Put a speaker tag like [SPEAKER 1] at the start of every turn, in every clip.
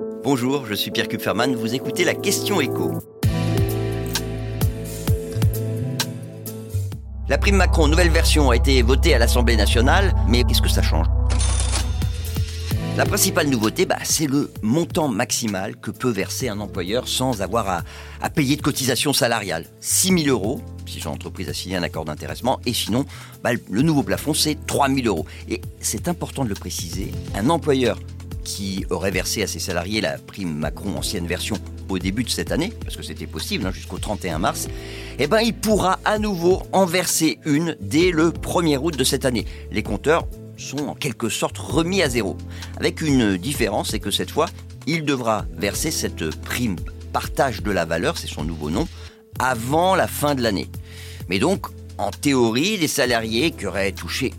[SPEAKER 1] Bonjour, je suis Pierre Kupferman, vous écoutez la question écho. La prime Macron, nouvelle version, a été votée à l'Assemblée nationale, mais qu'est-ce que ça change? La principale nouveauté, bah, c'est le montant maximal que peut verser un employeur sans avoir à, payer de cotisation salariale. 6 000 euros, si son entreprise a signé un accord d'intéressement, et sinon, bah, le nouveau plafond, c'est 3 000 euros. Et c'est important de le préciser, un employeur qui aurait versé à ses salariés la prime Macron ancienne version au début de cette année, parce que c'était possible hein, jusqu'au 31 mars, eh ben, il pourra à nouveau en verser une dès le 1er août de cette année. Les compteurs sont en quelque sorte remis à zéro. Avec une différence, c'est que cette fois, il devra verser cette prime partage de la valeur, c'est son nouveau nom, avant la fin de l'année. Mais donc, en théorie, les salariés qui auraient touché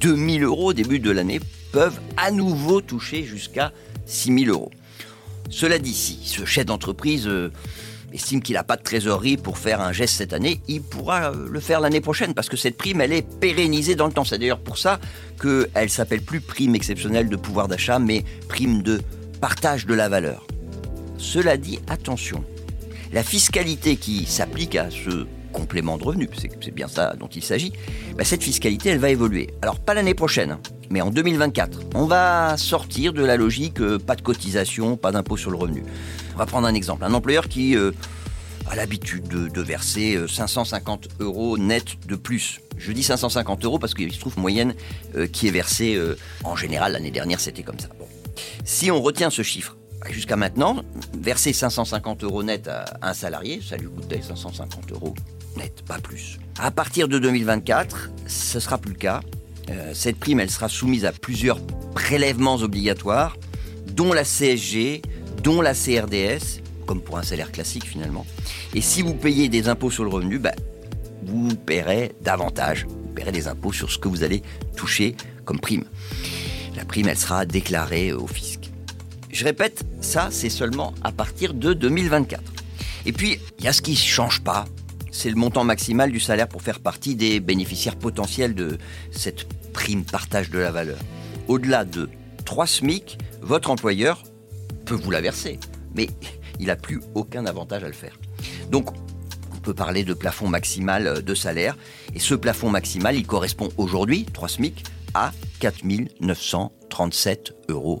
[SPEAKER 1] 2000 euros au début de l'année peuvent à nouveau toucher jusqu'à 6 000 euros. Cela dit, si ce chef d'entreprise euh, estime qu'il n'a pas de trésorerie pour faire un geste cette année, il pourra euh, le faire l'année prochaine parce que cette prime, elle est pérennisée dans le temps. C'est d'ailleurs pour ça qu'elle s'appelle plus prime exceptionnelle de pouvoir d'achat, mais prime de partage de la valeur. Cela dit, attention, la fiscalité qui s'applique à ce complément de revenu, c'est bien ça dont il s'agit, bah, cette fiscalité, elle va évoluer. Alors pas l'année prochaine, mais en 2024. On va sortir de la logique euh, pas de cotisation, pas d'impôt sur le revenu. On va prendre un exemple. Un employeur qui euh, a l'habitude de, verser 550 euh, euros net de plus. Je dis 550 euros parce qu'il se trouve moyenne qui est versée en général l'année dernière, c'était comme ça. Si on retient ce chiffre, jusqu'à maintenant, verser 550 euros net à un salarié, ça lui coûtait 550 euros net, pas plus. À partir de 2024, ce sera plus le cas. Euh, cette prime, elle sera soumise à plusieurs prélèvements obligatoires, dont la CSG, dont la CRDS, comme pour un salaire classique finalement. Et si vous payez des impôts sur le revenu, bah, vous paierez davantage. Vous paierez des impôts sur ce que vous allez toucher comme prime. La prime, elle sera déclarée au fisc. Je répète, ça, c'est seulement à partir de 2024. Et puis, il y a ce qui ne change pas, c'est le montant maximal du salaire pour faire partie des bénéficiaires potentiels de cette prime partage de la valeur. Au-delà de 3 SMIC, votre employeur peut vous la verser, mais il n'a plus aucun avantage à le faire. Donc, on peut parler de plafond maximal de salaire, et ce plafond maximal, il correspond aujourd'hui, 3 SMIC, à 4 937 euros